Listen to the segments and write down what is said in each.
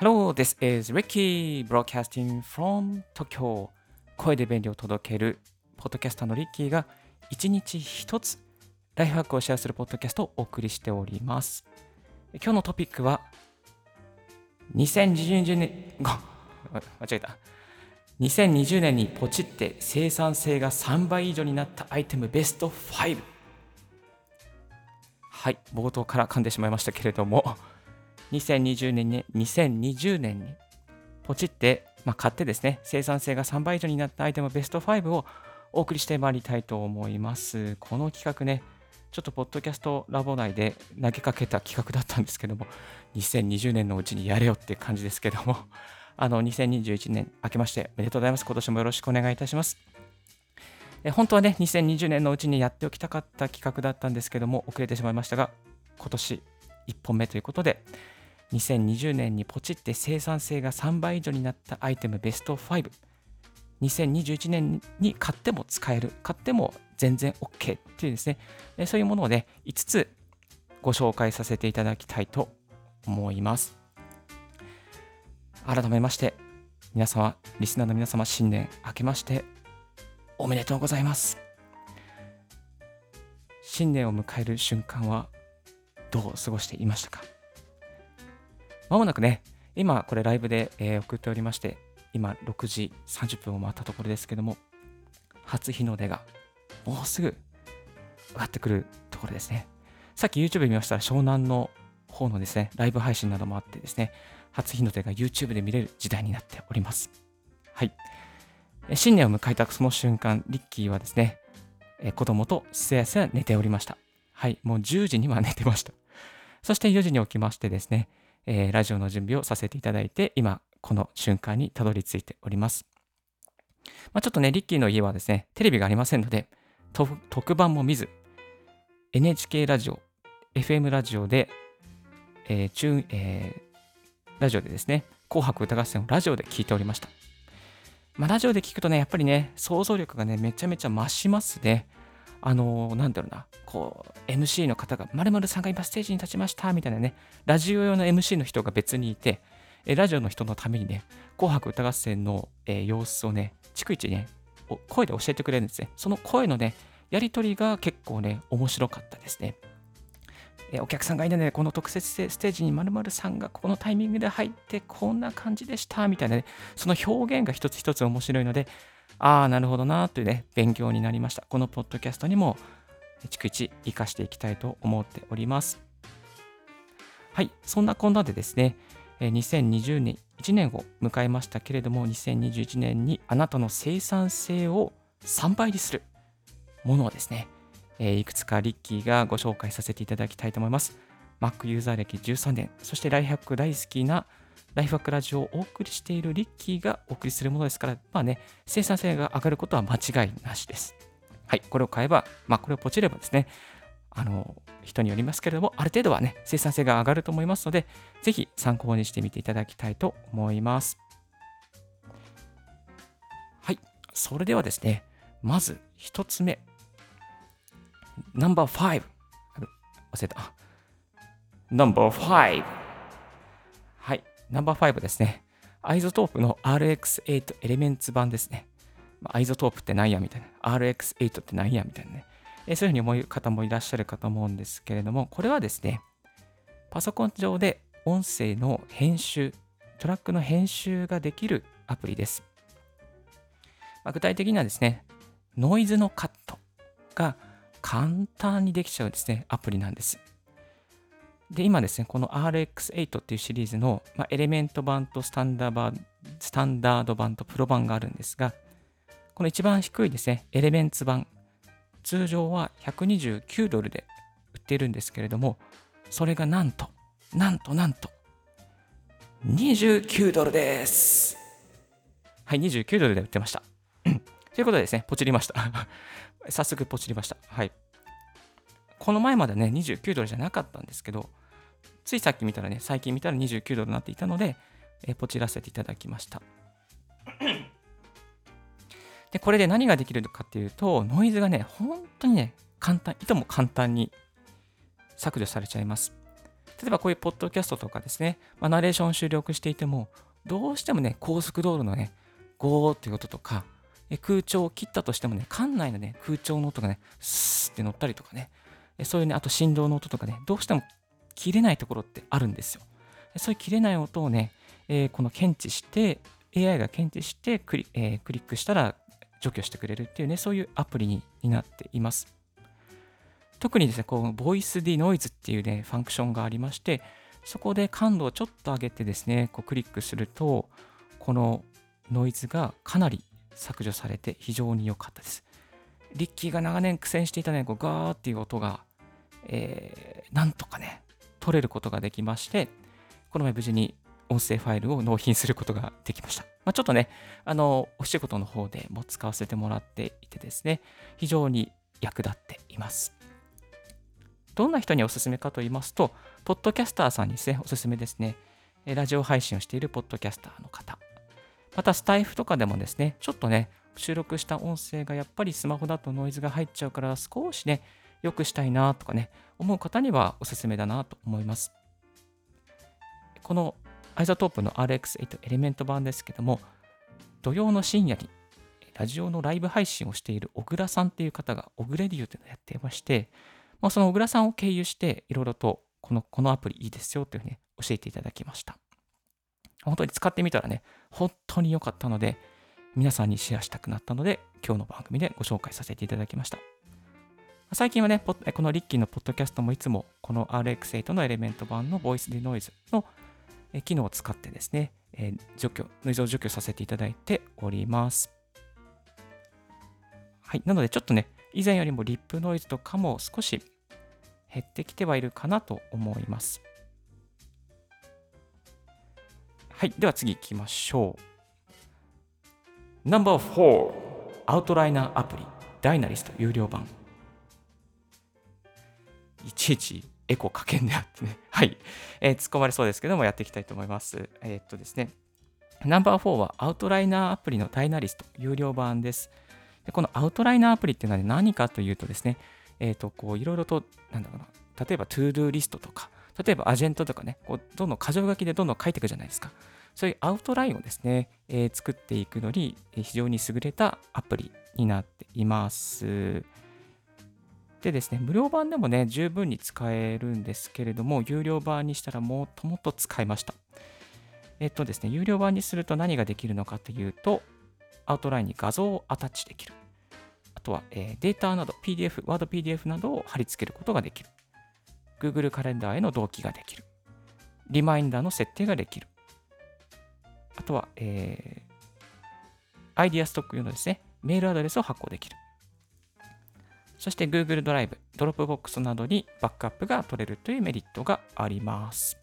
Hello, this is Ricky broadcasting from Tokyo. 声で便利を届けるポッドキャスターのリッキーが一日一つライフハックをシェアするポッドキャストをお送りしております。今日のトピックは2020年ご間違えた。2020年にポチって生産性が3倍以上になったアイテムベスト5はい冒頭から噛んでしまいましたけれども。2020年に2020年にポチってまあ、買ってですね、生産性が3倍以上になったアイテムベスト5をお送りしてまいりたいと思います。この企画ね、ちょっとポッドキャストラボ内で投げかけた企画だったんですけども、2020年のうちにやれよって感じですけども、あの、2021年明けましておめでとうございます。今年もよろしくお願いいたします。え本当はね、2020年のうちにやっておきたかった企画だったんですけども、遅れてしまいましたが、今年1本目ということで、2020年にポチって生産性が3倍以上になったアイテムベスト5。2021年に買っても使える、買っても全然 OK っていうですね、そういうものをね、5つご紹介させていただきたいと思います。改めまして、皆様、リスナーの皆様、新年明けましておめでとうございます。新年を迎える瞬間はどう過ごしていましたか？まもなくね、今これライブで、えー、送っておりまして、今6時30分を回ったところですけども、初日の出がもうすぐ上がってくるところですね。さっき YouTube 見ましたら湘南の方のですね、ライブ配信などもあってですね、初日の出が YouTube で見れる時代になっております。はい。新年を迎えたその瞬間、リッキーはですね、子供とすやすや寝ておりました。はい。もう10時には寝てました。そして4時に起きましてですね、えー、ラジオの準備をさせていただいて、今、この瞬間にたどり着いております。まあ、ちょっとね、リッキーの家はですね、テレビがありませんので、特番も見ず、NHK ラジオ、FM ラジオで、えー中えー、ラジオでですね、紅白歌合戦をラジオで聞いておりました。まあ、ラジオで聞くとね、やっぱりね、想像力がね、めちゃめちゃ増しますね。あのー、なんだろうな、こう、MC の方が、〇〇さんが今ステージに立ちました、みたいなね、ラジオ用の MC の人が別にいて、えラジオの人のためにね、紅白歌合戦の、えー、様子をね、逐一ね、声で教えてくれるんですね。その声のね、やりとりが結構ね、面白かったですね。えお客さんがいないので、この特設ステージに〇〇さんがこのタイミングで入って、こんな感じでした、みたいなね、その表現が一つ一つ面白いので、ああ、なるほどなというね、勉強になりました。このポッドキャストにも、逐一活かしていきたいと思っております。はい、そんなこんなでですね、2020年、1年を迎えましたけれども、2021年にあなたの生産性を3倍にするものをですね、いくつかリッキーがご紹介させていただきたいと思います。Mac ユーザー歴13年、そしてライハック大好きなライフワークラジオをお送りしているリッキーがお送りするものですから、まあね、生産性が上がることは間違いなしです。はい、これを買えば、まあこれをポチればですね、あの、人によりますけれども、ある程度はね、生産性が上がると思いますので、ぜひ参考にしてみていただきたいと思います。はい、それではですね、まず1つ目、ナンバー5。忘れた。ナンバー5。ナンバー5ですね。アイゾトープの RX8 エレメンツ版ですね。ま iZotope って何やみたいな。RX8 って何やみたいなね。えそういうふうに思う方もいらっしゃるかと思うんですけれども、これはですね、パソコン上で音声の編集、トラックの編集ができるアプリです。まあ、具体的にはですね、ノイズのカットが簡単にできちゃうですね、アプリなんです。で、今ですね、この RX8 っていうシリーズの、まあ、エレメント版とスタンダー版スタンダード版とプロ版があるんですが、この一番低いですね、エレメンツ版、通常は129ドルで売ってるんですけれども、それがなんと、なんとなんと、29ドルです。はい、29ドルで売ってました。ということでですね、ポチりました。早速ポチりました。はい。この前までね、29ドルじゃなかったんですけど、ついさっき見たらね、最近見たら29ドルになっていたので、えポチらせていただきました。で、これで何ができるかっていうと、ノイズがね、本当にね、簡単、いとも簡単に削除されちゃいます。例えばこういうポッドキャストとかですね、まあ、ナレーション収録していても、どうしてもね、高速道路のね、ゴーっていう音とか、空調を切ったとしてもね、館内のね、空調の音がね、スーって乗ったりとかね、そういうね、あと振動の音とかね、どうしても切れないところってあるんですよ。そういう切れない音をね、えー、この検知して、AI が検知してクリ,、えー、クリックしたら除去してくれるっていうね、そういうアプリになっています。特にですね、こう、ボイス D ノイズっていうね、ファンクションがありまして、そこで感度をちょっと上げてですね、こうクリックすると、このノイズがかなり削除されて非常に良かったです。リッキーが長年苦戦していたね、こうガーっていう音が、えー、なんとかね、取れることができまして、この前無事に音声ファイルを納品することができました。まあ、ちょっとね、あの、お仕事の方でも使わせてもらっていてですね、非常に役立っています。どんな人におすすめかと言いますと、ポッドキャスターさんにですね、おすすめですね。ラジオ配信をしているポッドキャスターの方。また、スタイフとかでもですね、ちょっとね、収録した音声がやっぱりスマホだとノイズが入っちゃうから少しね、良くしたいなとかね、思う方にはおすすめだなと思います。このアイザトープの RX8 エレメント版ですけども、土曜の深夜にラジオのライブ配信をしている小倉さんっていう方が、オグレディューというのをやっていまして、まあ、その小倉さんを経由して、いろいろとこのこのアプリいいですよというふうに教えていただきました。本当に使ってみたらね、本当に良かったので、皆さんにシェアしたくなったので、今日の番組でご紹介させていただきました。最近はね、このリッキーのポッドキャストもいつもこの RX8 のエレメント版のボイスデノイズの機能を使ってですね、除去、ノイズを除去させていただいております。はい。なのでちょっとね、以前よりもリップノイズとかも少し減ってきてはいるかなと思います。はい。では次行きましょう。No.4 アウトライナーアプリ Dynalist 有料版。いちいちエコーかけんであってね。はい。えー、突っ込まれそうですけども、やっていきたいと思います。えー、っとですね。ナンバー4はアウトライナーアプリの Dynalist 有料版です。でこのアウトライナーアプリっていうのは何かというとですね、えっ、と、こう、いろいろと、なんだろうな、例えば、トゥードゥーリストとか、例えば、アジェンダとかね、こうどんどん箇条書きでどんどん書いていくじゃないですか。そういうアウトラインをですね、えー、作っていくのに、非常に優れたアプリになっています。でですね、無料版でもね、十分に使えるんですけれども、有料版にしたらもっともっと使いました。えっとですね、有料版にすると何ができるのかというと、アウトラインに画像をアタッチできる。あとは、えー、データなど、PDF、ワード PDF などを貼り付けることができる。Google カレンダーへの同期ができる。リマインダーの設定ができる。あとは、えー、アイディアストック用のですね、メールアドレスを発行できる。そして Google ドライブ、Dropbox などにバックアップが取れるというメリットがあります。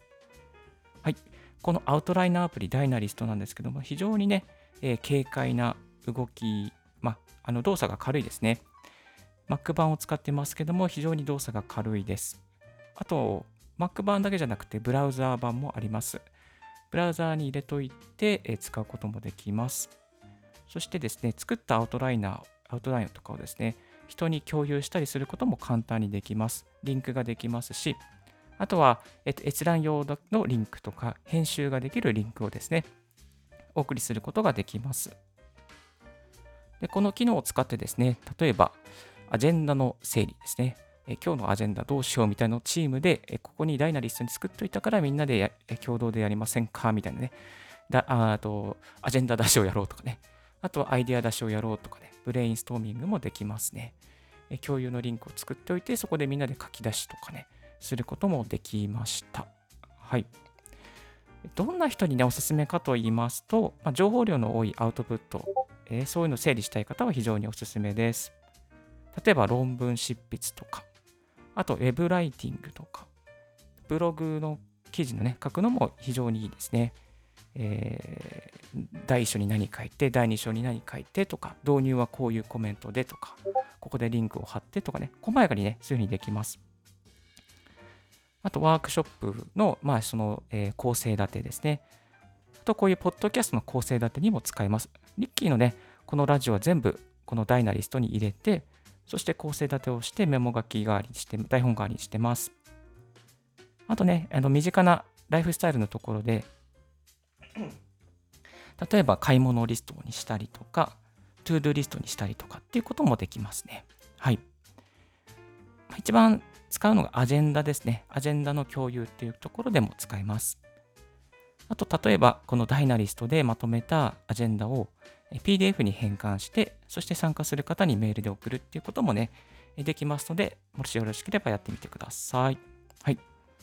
はい。このアウトライナーアプリダイナリストなんですけども、非常にね、えー、軽快な動き、まあ、の動作が軽いですね。Mac 版を使ってますけども、非常に動作が軽いです。あと、Mac 版だけじゃなくて、ブラウザー版もあります。ブラウザーに入れといて、えー、使うこともできます。そしてですね、作ったアウトライナー、アウトラインとかをですね、人に共有したりすることも簡単にできます。リンクができますし、あとは、えっと、閲覧用のリンクとか、編集ができるリンクをですね、お送りすることができます。でこの機能を使ってですね、例えば、アジェンダの整理ですね。え今日のアジェンダどうしようみたいなのチームで、えここにダイナリストに作っといたからみんなで共同でやりませんか？みたいなね。だあと、アジェンダ出しをやろうとかね。あとはアイデア出しをやろうとかね。ブレインストーミングもできますね。共有のリンクを作っておいて、そこでみんなで書き出しとかね、することもできました。はい。どんな人にね、おすすめかと言いますと、まあ、情報量の多いアウトプット、えー、そういうのを整理したい方は非常におすすめです。例えば論文執筆とか、あとウェブライティングとか、ブログの記事のね、書くのも非常にいいですね。えー、第1章に何書いて、第2章に何書いてとか、導入はこういうコメントでとか、ここでリンクを貼ってとかね、細やかにね、そういうふうにできます。あと、ワークショップの、まあ、その、えー、構成立てですね。あと、こういうポッドキャストの構成立てにも使えます。リッキーのね、このラジオは全部、この Dynalist に入れて、そして構成立てをしてメモ書き代わりにして、台本代わりにしてます。あとね、あの身近なライフスタイルのところで、例えば買い物リストにしたりとか、トゥードゥリストにしたりとかっていうこともできますね。はい。一番使うのがアジェンダですね。アジェンダの共有っていうところでも使えます。あと、例えば、このダイナリストでまとめたアジェンダを PDF に変換して、そして参加する方にメールで送るっていうこともね、できますので、もしよろしければやってみてください。はい。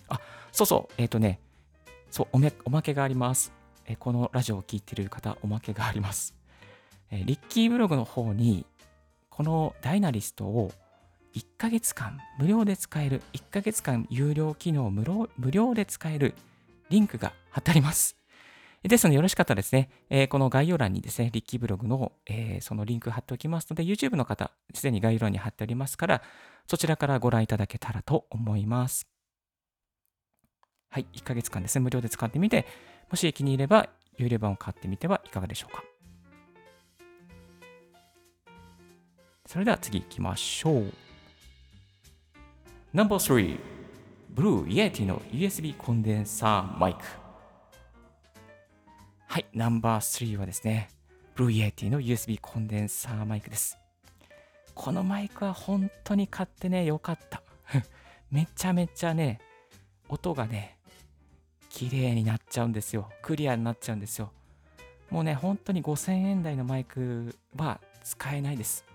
あ、そうそう、えっ、ー、とね、そうおめ、おまけがあります。えこのラジオを聴いている方、おまけがあります。えリッキーブログの方に、このダイナリストを1ヶ月間無料で使える、1ヶ月間有料機能無料無料で使えるリンクが貼ってあります。ですので、よろしかったらですね、えー、この概要欄にですね、リッキーブログの、えー、そのリンク貼っておきますので、YouTube の方、すでに概要欄に貼っておりますから、そちらからご覧いただけたらと思います。はい、1ヶ月間ですね、無料で使ってみて、もし気に入れば、有料版を買ってみてはいかがでしょうか。それでは次行きましょう。No.3 Blue Yeti の USB コンデンサーマイク。はい、ナンバー3はですね、Blue Yeti の USB コンデンサーマイクです。このマイクは本当に買ってね、よかった。めちゃめちゃね、音がね、綺麗になっちゃうんですよ。クリアになっちゃうんですよ。もうね、本当に5000円台のマイクは使えないです。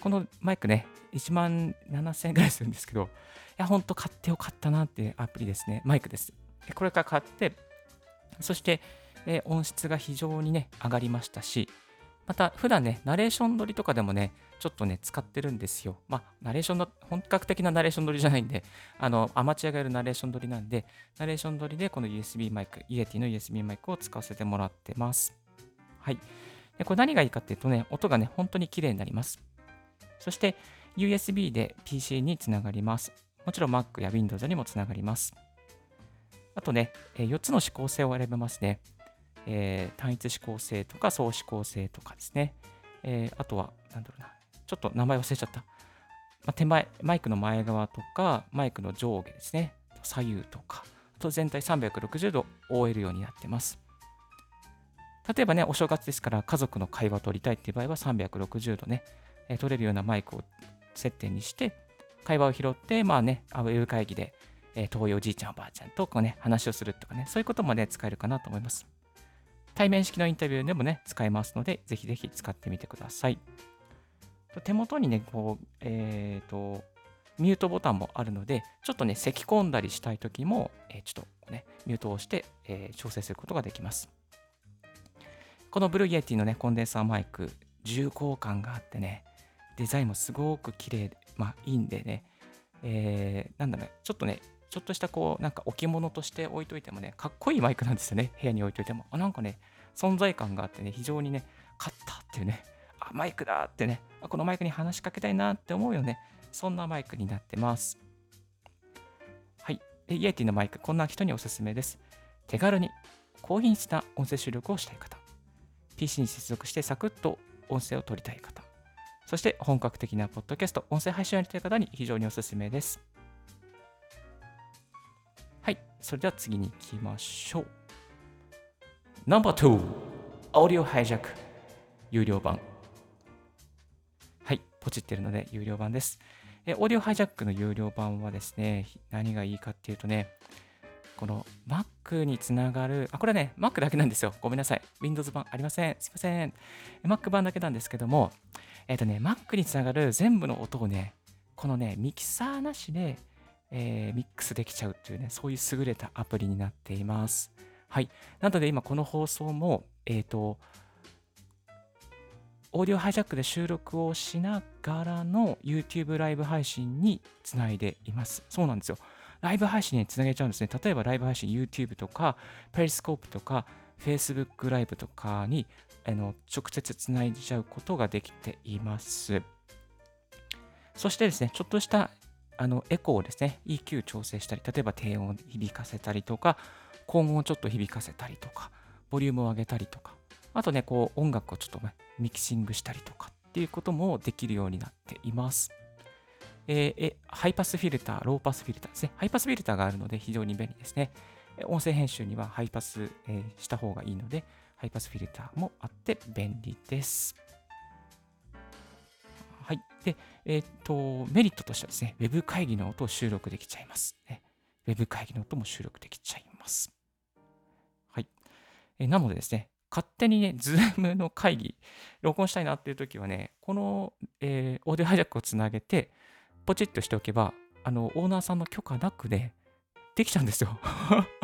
このマイクね、1万7000円ぐらいするんですけど、いや、ほんと買ってよかったなっていうアプリですね。マイクです。これから買って、そして、え音質が非常にね、上がりましたし、また、普段ね、ナレーション撮りとかでもね、ちょっとね、使ってるんですよ。まあ、ナレーションの、本格的なナレーション撮りじゃないんで、あの、アマチュアがやるナレーション撮りなんで、ナレーション撮りでこの USB マイク、イエティの USB マイクを使わせてもらってます。はい。で、これ何がいいかっていうとね、音がね、本当に綺麗になります。そして、USB で PC につながります。もちろん Mac や Windows にもつながります。あとね、4つの指向性を選べますね。えー、単一指向性とか総指向性とかですね。えー、あとは、なんだろうな。ちょっと名前忘れちゃった。まあ、手前、マイクの前側とか、マイクの上下ですね。左右とか、あと全体360度覆えるようになってます。例えばね、お正月ですから家族の会話を取りたいっていう場合は360度ね、えー、取れるようなマイクを設定にして、会話を拾って、まあね、ウェブ会議で、えー、遠いおじいちゃん、おばあちゃんとこう、ね、話をするとかね、そういうこともね、使えるかなと思います。対面式のインタビューでもね、使えますので、ぜひぜひ使ってみてください。手元にね、こう、えっ、ー、と、ミュートボタンもあるので、ちょっとね、咳き込んだりしたいときも、えー、ちょっとね、ミュートをして、えー、調整することができます。この Blue Yeti のね、コンデンサーマイク、重厚感があってね、デザインもすごく綺麗で、まあいいんでね、えー、なんだろう、ちょっとね、ちょっとしたこう、なんか置物として置いといてもね、かっこいいマイクなんですよね、部屋に置いといても。あなんかね、存在感があってね、非常にね、買ったっていうね、あ、マイクだってね、このマイクに話しかけたいなって思うよね、そんなマイクになってます。はい。で、イエティのマイク、こんな人におすすめです。手軽に高品質な音声収録をしたい方、PC に接続してサクッと音声を取りたい方、そして本格的なポッドキャスト、音声配信をやりたい方に非常におすすめです。はい、それでは次に行きましょう。No.2 Audio Hijack 有料版。はい、ポチってるので有料版です。え、オーディオハイジャックの有料版はですね、何がいいかっていうとね、この Mac につながる、あ、これね、Mac だけなんですよ。ごめんなさい。Windows 版ありません。すいません。Mac 版だけなんですけども、えっ、ー、とね、Mac につながる全部の音をね、このね、ミキサーなしで、えー、ミックスできちゃうっていうね、そういう優れたアプリになっています。はい。なので今この放送も、えっ、ー、と、オーディオハイジャックで収録をしながらの YouTube ライブ配信につないでいます。そうなんですよ。ライブ配信につなげちゃうんですね。例えばライブ配信 YouTube とか、ペリスコープとか、Facebook ライブとかにあの直接つないじゃうことができています。そしてですね、ちょっとしたあのエコーをですね、EQ 調整したり、例えば低音を響かせたりとか、高音をちょっと響かせたりとか、ボリュームを上げたりとか、あとね、こう音楽をちょっと、ね、ミキシングしたりとかっていうこともできるようになっています。えー、ハイパスフィルター、ローパスフィルターですね。ハイパスフィルターがあるので非常に便利ですね。音声編集にはハイパス、えー、した方がいいので、ハイパスフィルターもあって便利です。はい。で、えっ、と、メリットとしてはですね、Web 会議の音を収録できちゃいます、ね。Web 会議の音も収録できちゃいます。えなのでですね、勝手にね、Zoom の会議、録音したいなっていう時はね、この、えー、オーディオハイジャックをつなげて、ポチッとしておけば、あの、オーナーさんの許可なくね、できちゃうんですよ。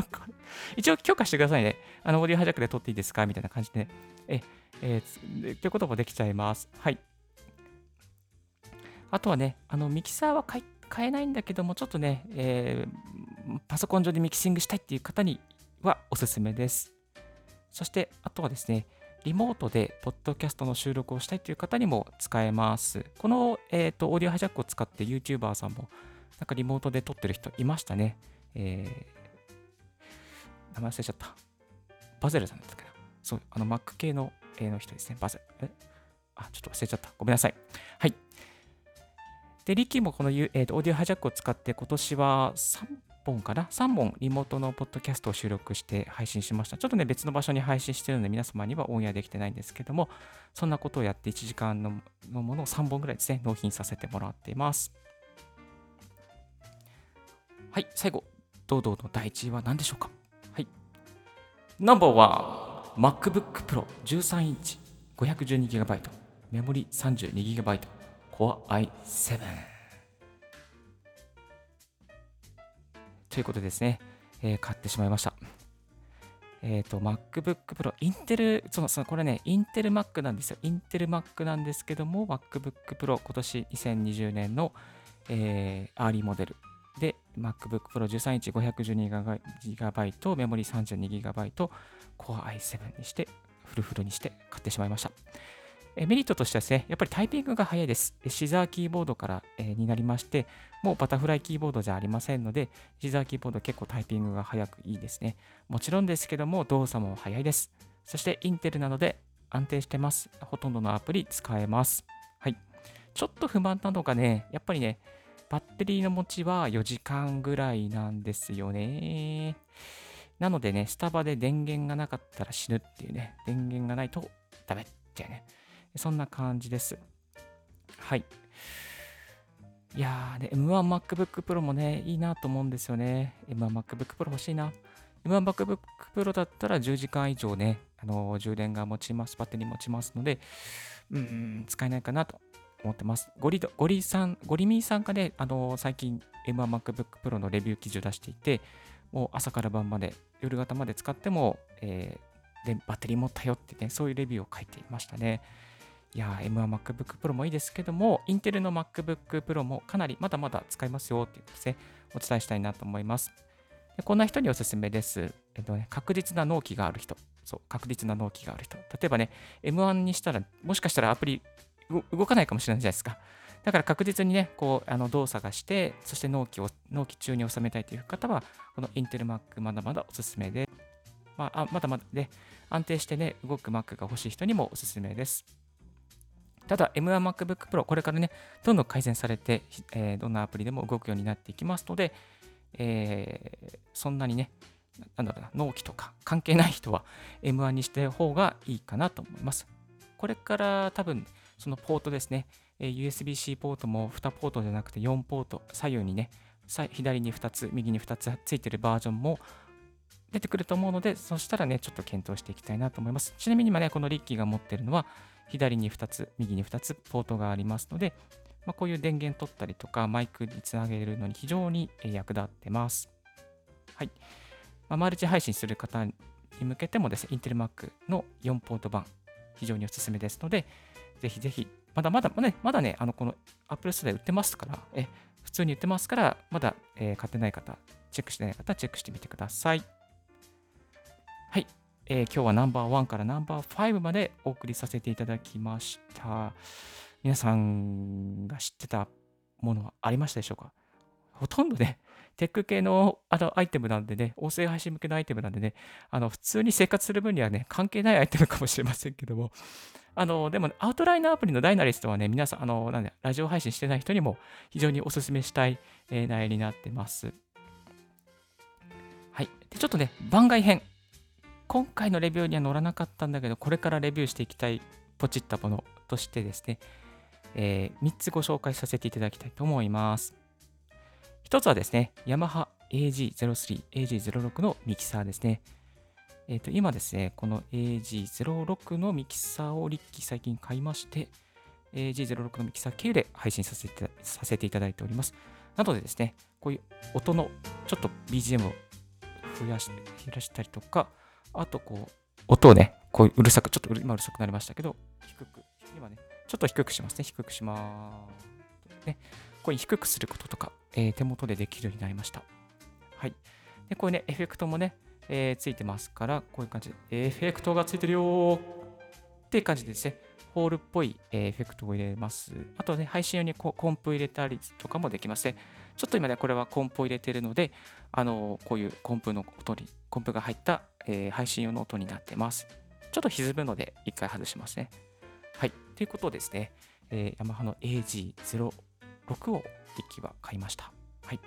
一応許可してくださいね。あの、オーディオハイジャックで撮っていいですか？みたいな感じで、ね。え、えー、ということもできちゃいます。はい。あとはね、あの、ミキサーは買えないんだけども、ちょっとね、えー、パソコン上でミキシングしたいっていう方にはおすすめです。そして、あとはですね、リモートでポッドキャストの収録をしたいという方にも使えます。この、えーと、オーディオハイジャックを使って YouTuber さんもなんかリモートで撮ってる人いましたね。えー、名前忘れちゃった。バゼルさんだったかな。そう、あの Mac 系の,、えの人ですね。バゼル。え？あ、ちょっと忘れちゃった。ごめんなさい。はい。で、リッキーもこの、えーと、オーディオハイジャックを使って今年は3本かな ?3 本リモートのポッドキャストを収録して配信しました。ちょっとね、別の場所に配信してるので皆様にはオンエアできてないんですけども、そんなことをやって1時間のものを3本ぐらいですね、納品させてもらっています。はい、最後、堂々の第1位は何でしょうか？はい。ナンバーは MacBook Pro 13インチ 512GB メモリ 32GB Core i7 ということですね、えー、買ってしまいました。えっ、ー、と、MacBook Pro、インテル、その、その、これね、インテル Mac なんですよ。インテル Mac なんですけども、MacBook Pro、今年2020年の、えー、アーリーモデルで、MacBook Pro 13インチ 512GB、メモリ 32GB、Core i7 にして、フルフルにして買ってしまいました。えメリットとしてはですね、やっぱりタイピングが早いです。シザーキーボードから、えになりまして、もうバタフライキーボードじゃありませんので、シザーキーボード結構タイピングが早くいいですね。もちろんですけども、動作も早いです。そしてインテルなので安定してます。ほとんどのアプリ使えます。はい。ちょっと不満なのがね、やっぱりね、バッテリーの持ちは4時間ぐらいなんですよね。なのでね、スタバで電源がなかったら死ぬっていうね、電源がないとダメっていうね。そんな感じです。はい。いやーね、M1MacBook Pro もね、いいなと思うんですよね。M1MacBook Pro 欲しいな。M1MacBook Pro だったら10時間以上ね、あの充電が持ちます、バッテリー持ちますので、うん、使えないかなと思ってます。ゴリゴリさん、ゴリミーさんがね、あの最近 M1MacBook Pro のレビュー記事を出していて、もう朝から晩まで、夜型まで使っても、えー、でバッテリー持ったよってね、そういうレビューを書いていましたね。いや、M1 MacBook Pro もいいですけども、インテルの MacBook Pro もかなりまだまだ使えますよっていうことでね、お伝えしたいなと思います。でこんな人におすすめです。えっとね、確実な納期がある人。そう、確実な納期がある人。例えばね、M1 にしたら、もしかしたらアプリ動かないかもしれないじゃないですか。だから確実にね、こう、あの動作がして、そして納期を、納期中に収めたいという方は、このインテル Mac まだまだおすすめで、まあ、まだまだね、安定してね、動く Mac が欲しい人にもおすすめです。ただ、M1MacBook Pro、これからね、どんどん改善されて、えー、どんなアプリでも動くようになっていきますので、えー、そんなにね、なんだろうな、納期とか関係ない人は M1 にして方がいいかなと思います。これから多分、そのポートですね、USB-C ポートも2ポートじゃなくて4ポート、左右にね、左に2つ、右に2つついてるバージョンも出てくると思うので、そしたらね、ちょっと検討していきたいなと思います。ちなみに今ね、このリッキーが持ってるのは、左に2つ、右に2つポートがありますので、まあ、こういう電源取ったりとか、マイクにつなげるのに非常に役立ってます。はい。まあ、マルチ配信する方に向けてもですね、インテル Mac の4ポート版、非常におすすめですので、ぜひぜひ、まだまだ、ね、まだね、あの、この Apple Store で売ってますから、え普通に売ってますから、まだ、えー、買ってない方、チェックしてない方チェックしてみてくださ。い。えー、今日はナンバーワンからナンバーファイブまでお送りさせていただきました。皆さんが知ってたものはありましたでしょうか？ほとんどね、テック系のあのアイテムなんでね、音声配信向けのアイテムなんでね、あの普通に生活する分にはね、関係ないアイテムかもしれませんけども、あのでも、ね、アウトライナーアプリのダイナリストはね、皆さん、あのなんでラジオ配信してない人にも非常にお勧めしたい、えー、内容になってます。はい。で、ちょっとね、番外編。今回のレビューには載らなかったんだけど、これからレビューしていきたいポチったものとしてですね、えー、3つご紹介させていただきたいと思います。1つはですね、ヤマハ AG03、AG06 のミキサーですね。えー、と今ですね、この AG06 のミキサーをリッキー最近買いまして、AG06 のミキサー経由で配信させてさせていただいております。なのでですね、こういう音のちょっと BGM を増やし減らしたりとか、あとこう、音をね、こううるさく、ちょっと今うるさくなりましたけど、低く、今ね、ちょっと低くしますね。低くします。ね、こういう低くすることとか、えー、手元でできるようになりました。はい。で、こういうね、エフェクトもね、えー、ついてますから、こういう感じで、エフェクトがついてるよっていう感じでですね、ホールっぽいエフェクトを入れます。あとね、配信用にコンプ入れたりとかもできますね。ちょっと今ね、これはコンプを入れてるので、あのこういうコンプの音に、コンプが入った、えー、配信用の音になってます。ちょっと歪むので、一回外しますね。はい。ということですね、えー、ヤマハの AG06 をデッキは買いました。はい。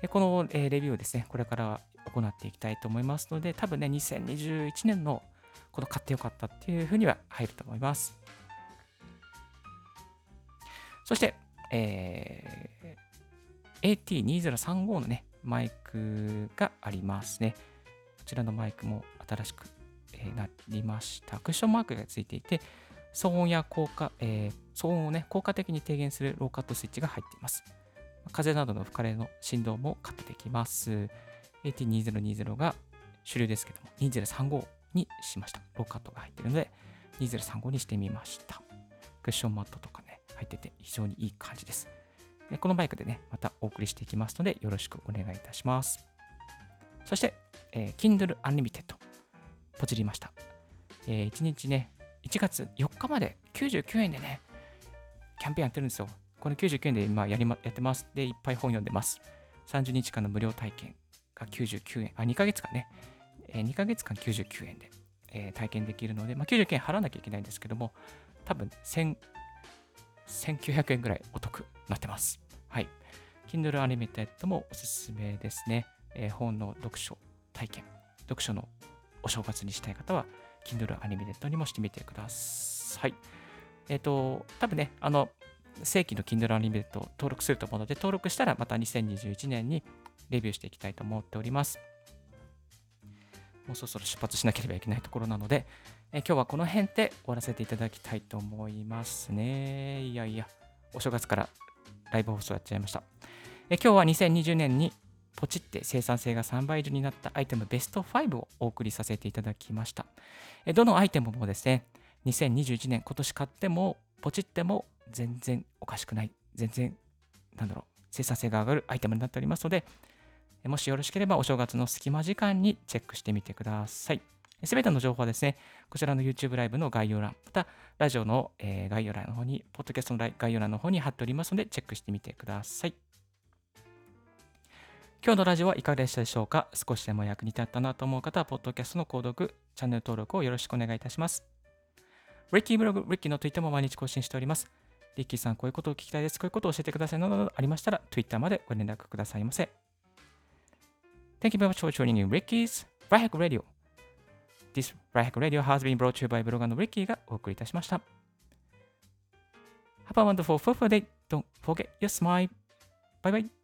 でこの、えー、レビューをですね、これから行っていきたいと思いますので、多分ね、2021年のこの買ってよかったっていうふうには入ると思います。そして、えー、AT2035 のね、マイクがありますね。こちらのマイクも新しく、え、なりました。クッションマークがついていて、騒音や効果、えー、騒音をね、効果的に低減するローカットスイッチが入っています。風などの吹かれの振動もカットできます。AT2020 が主流ですけども、2035にしました。ローカットが入っているので、2035にしてみました。クッションマットとかね、入ってて非常にいい感じです。このバイクでね、またお送りしていきますので、よろしくお願いいたします。そして、えー、Kindle Unlimited ポチりました。えー、1日ね、1月4日まで99円でね、キャンペーンやってるんですよ。これ99円で今やり、ま、やってます。で、いっぱい本読んでます。30日間の無料体験が99円、あ、2ヶ月間ね、えー、2ヶ月間99円で、えー、体験できるので、まあ、99円払わなきゃいけないんですけども、多分1000 1900円ぐらいお得になってます。はい。Kindle Unlimited もおすすめですね。えー、本の読書体験、読書のお正月にしたい方は、Kindle Unlimited にもしてみてください。えっ、ー、と、多分ね、あの、正規の Kindle Unlimited 登録すると思うので、登録したらまた2021年にレビューしていきたいと思っております。もうそろそろ出発しなければいけないところなので、え今日はこの辺で終わらせていただきたいと思いますね。いやいや、お正月からライブ放送やっちゃいました。え今日は2020年にポチって生産性が3倍以上になったアイテムベスト5をお送りさせていただきました。えどのアイテムもですね、2021年今年買ってもポチっても全然おかしくない、全然、なんだろう、生産性が上がるアイテムになっておりますので、もしよろしければお正月の隙間時間にチェックしてみてください。すべての情報はですね、こちらの YouTube ライブの概要欄、またラジオの、え概要欄の方に、ポッドキャストの概要欄の方に貼っておりますので、チェックしてみてください。今日のラジオはいかがでしたでしょうか？少しでも役に立ったなと思う方は、ポッドキャストの購読、チャンネル登録をよろしくお願いいたします。リッキーブログ、リッキーの Twitter も毎日更新しております。リッキーさん、こういうことを聞きたいです。こういうことを教えてくださいなどなどありましたら、Twitter までご連絡くださいませ。Thank you very much for joining in Ricky's Right Hack Radio. This Right Hack Radio has been brought to you by ブロガーの Ricky がお送りいたしました。Have a wonderful, fruitful day. Don't forget your smile. Bye bye.